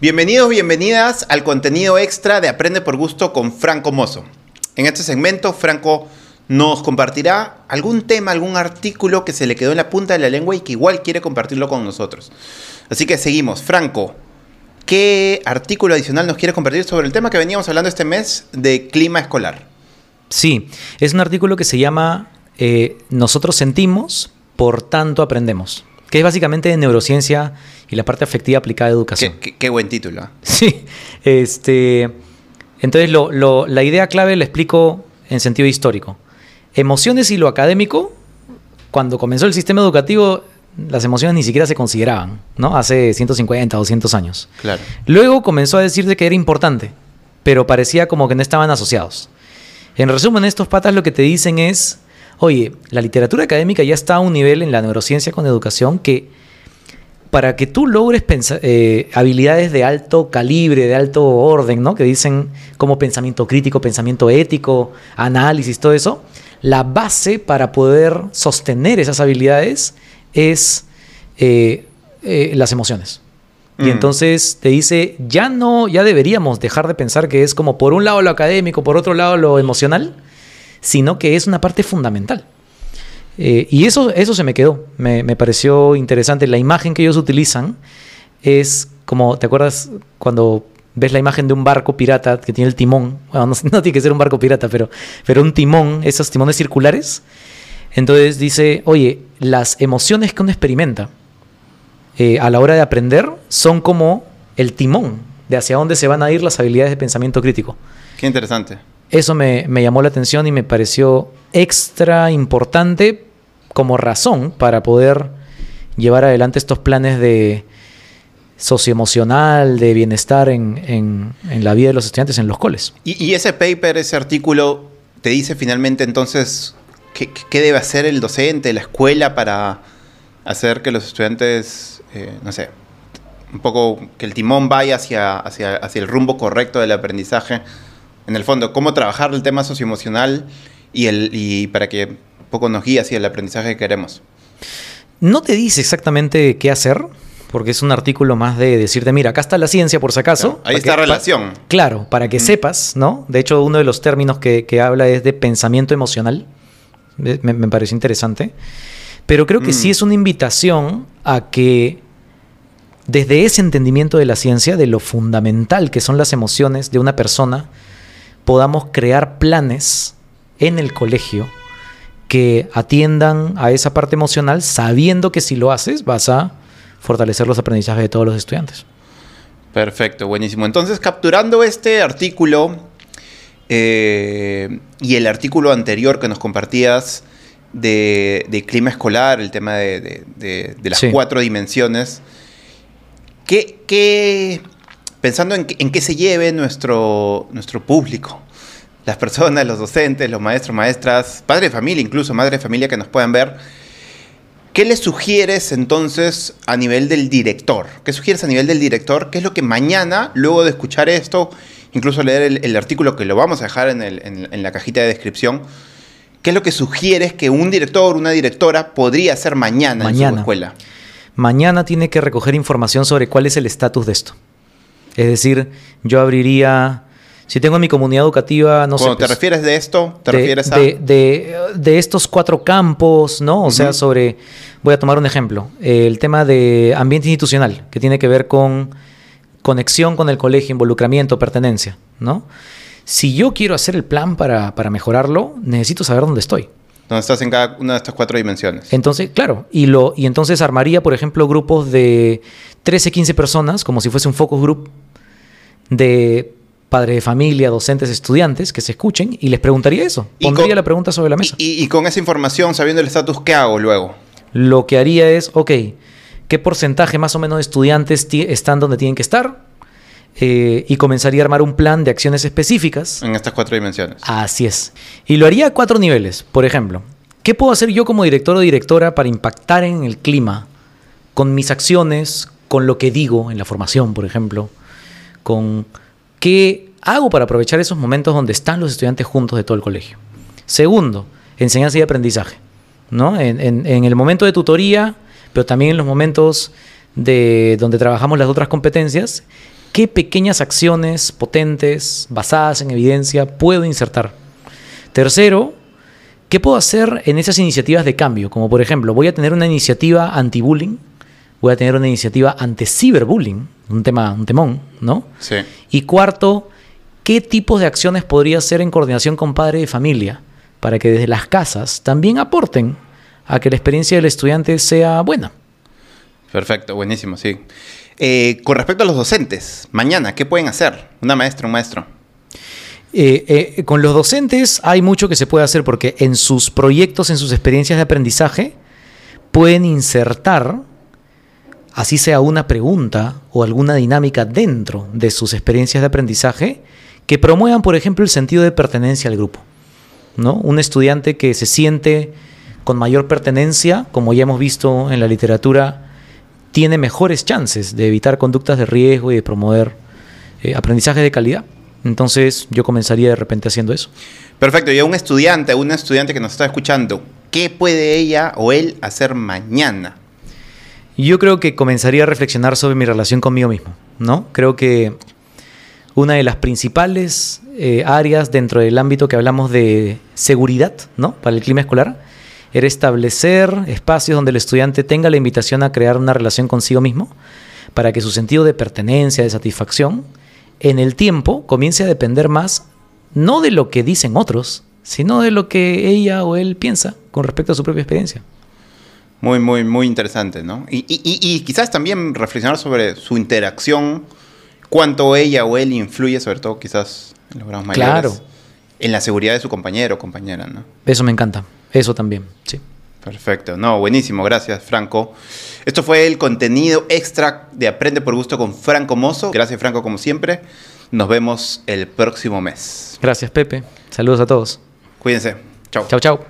Bienvenidos, bienvenidas al contenido extra de Aprende por Gusto con Franco Mozo. En este segmento, Franco nos compartirá algún tema, algún artículo que se le quedó en la punta de la lengua y que igual quiere compartirlo con nosotros. Así que seguimos. Franco, ¿qué artículo adicional nos quiere compartir sobre el tema que veníamos hablando este mes de clima escolar? Sí, es un artículo que se llama eh, Nosotros sentimos, por tanto aprendemos, que es básicamente de neurociencia y la parte afectiva aplicada a educación. Qué, qué- qué buen título. Sí, este, entonces lo- lo- la idea clave la explico en sentido histórico. Emociones y lo académico, cuando comenzó el sistema educativo, las emociones ni siquiera se consideraban, ¿no? Hace 150, 200 años. Claro. Luego comenzó a decirse que era importante, pero parecía como que no estaban asociados. En resumen, estos patas lo que te dicen es, oye, la literatura académica ya está a un nivel en la neurociencia con educación que para que tú logres eh, habilidades de alto calibre, de alto orden, ¿no? Que dicen como pensamiento crítico, pensamiento ético, análisis, todo eso, la base para poder sostener esas habilidades es eh, eh, las emociones. Y Mm. entonces te dice, ya no, ya deberíamos dejar de pensar que es como por un lado lo académico, por otro lado lo emocional, sino que es una parte fundamental. Eh, y eso, eso se me quedó, me, me pareció interesante. La imagen que ellos utilizan es como, ¿te acuerdas cuando ves la imagen de un barco pirata que tiene el timón? Bueno, no, no tiene que ser un barco pirata, pero, pero un timón, esos timones circulares. Entonces dice, oye, las emociones que uno experimenta eh, a la hora de aprender son como el timón de hacia dónde se van a ir las habilidades de pensamiento crítico. Qué interesante. Eso me, me llamó la atención y me pareció extra importante como razón para poder llevar adelante estos planes de socioemocional, de bienestar en, en- la vida de los estudiantes en los coles. Y, y ese paper, ese artículo, te dice finalmente entonces qué, qué debe hacer el docente, la escuela para hacer que los estudiantes, eh, no sé, un poco que el timón vaya hacia, hacia, hacia el rumbo correcto del aprendizaje. En el fondo, cómo trabajar el tema socioemocional y, el, y para que un poco nos guíe hacia el aprendizaje que queremos. No te dice exactamente qué hacer, porque es un artículo más de decirte, mira, acá está la ciencia por si acaso. Ahí está que- pa- relación. Claro, para que sepas, ¿no? De hecho, uno de los términos que, que habla es de pensamiento emocional. Me, me pareció interesante. Pero creo que Mm. sí es una invitación a que desde ese entendimiento de la ciencia, de lo fundamental que son las emociones de una persona, podamos crear planes en el colegio que atiendan a esa parte emocional, sabiendo que si lo haces vas a fortalecer los aprendizajes de todos los estudiantes. Perfecto, buenísimo. Entonces, capturando este artículo eh, y el artículo anterior que nos compartías de, de clima escolar, el tema de, de- de- de las Sí. cuatro dimensiones, ¿qué, qué- pensando en, qué- en qué se lleve nuestro, nuestro público, las personas, los docentes, los maestros, maestras, padres de familia, incluso madres de familia que nos puedan ver, ¿Qué le sugieres entonces a nivel del director? ¿Qué sugieres a nivel del director? ¿Qué es lo que mañana, luego de escuchar esto, incluso leer el, el artículo que lo vamos a dejar en, el- en- en la cajita de descripción, qué es lo que sugieres que un director, una directora podría hacer mañana, en su Mañana. escuela? Mañana tiene que recoger información sobre cuál es el estatus de esto. Es decir, yo abriría, si tengo en mi comunidad educativa, no Cuando sé... te pues, refieres de esto, te de, refieres a... de- de- de estos cuatro campos, ¿no? O sea, sobre, voy a tomar un ejemplo, el tema de ambiente institucional, que tiene que ver con conexión con el colegio, involucramiento, pertenencia, ¿no? Si yo quiero hacer el plan para, para mejorarlo, necesito saber dónde estoy. Donde estás en cada una de estas cuatro dimensiones. Entonces, claro, y, lo, y entonces armaría, por ejemplo, grupos de 13, 15 personas, como si fuese un focus group de padres de familia, docentes, estudiantes, que se escuchen y les preguntaría eso. Pondría con- la pregunta sobre la mesa. Y, y- con esa información, sabiendo el estatus, ¿qué hago luego? Lo que haría es, ok, ¿qué porcentaje más o menos de estudiantes están donde tienen que estar? Eh, y comenzaría a armar un plan de acciones específicas. En estas cuatro dimensiones. Así es. Y lo haría a cuatro niveles. Por ejemplo, ¿qué puedo hacer yo como director o directora para impactar en el clima con mis acciones, con lo que digo en la formación, por ejemplo? Con qué hago para aprovechar esos momentos donde están los estudiantes juntos de todo el colegio. Segundo, enseñanza y aprendizaje. ¿no? En, en- en el momento de tutoría, pero también en los momentos de donde trabajamos las otras competencias, ¿Qué pequeñas acciones potentes, basadas en evidencia, puedo insertar? Tercero, ¿qué puedo hacer en esas iniciativas de cambio? Como por ejemplo, voy a tener una iniciativa anti-bullying, voy a tener una iniciativa anti-ciberbullying, un tema, un temón, ¿no? Sí. Y cuarto, ¿qué tipos de acciones podría hacer en coordinación con padre de familia para que desde las casas también aporten a que la experiencia del estudiante sea buena? Perfecto, buenísimo, sí. Eh, con respecto a los docentes, mañana, ¿qué pueden hacer? Una maestra, un maestro. Eh, eh, con los docentes hay mucho que se puede hacer porque en sus proyectos, en sus experiencias de aprendizaje, pueden insertar, así sea una pregunta o alguna dinámica dentro de sus experiencias de aprendizaje, que promuevan, por ejemplo, el sentido de pertenencia al grupo. ¿no? Un estudiante que se siente con mayor pertenencia, como ya hemos visto en la literatura, tiene mejores chances de evitar conductas de riesgo y de promover eh, aprendizaje de calidad. Entonces yo comenzaría de repente haciendo eso. Perfecto, y a un estudiante, a una estudiante que nos está escuchando, ¿qué puede ella o él hacer mañana? Yo creo que comenzaría a reflexionar sobre mi relación conmigo mismo, ¿no? Creo que una de las principales eh, áreas dentro del ámbito que hablamos de seguridad, ¿no? Para el clima escolar, era establecer espacios donde el estudiante tenga la invitación a crear una relación consigo mismo para que su sentido de pertenencia, de satisfacción, en el tiempo comience a depender más no de lo que dicen otros, sino de lo que ella o él piensa con respecto a su propia experiencia. Muy, muy, muy interesante, ¿no? Y, y- y- y quizás también reflexionar sobre su interacción, cuánto ella o él influye, sobre todo quizás en los grados mayores, Claro. En la seguridad de su compañero o compañera, ¿no? Eso me encanta, eso también, sí. Perfecto, no, buenísimo, gracias Franco. Esto fue el contenido extra de Aprende por Gusto con Franco Mozo. Gracias Franco como siempre. Nos vemos el próximo mes. Gracias Pepe, saludos a todos. Cuídense. Chao. Chao, chao.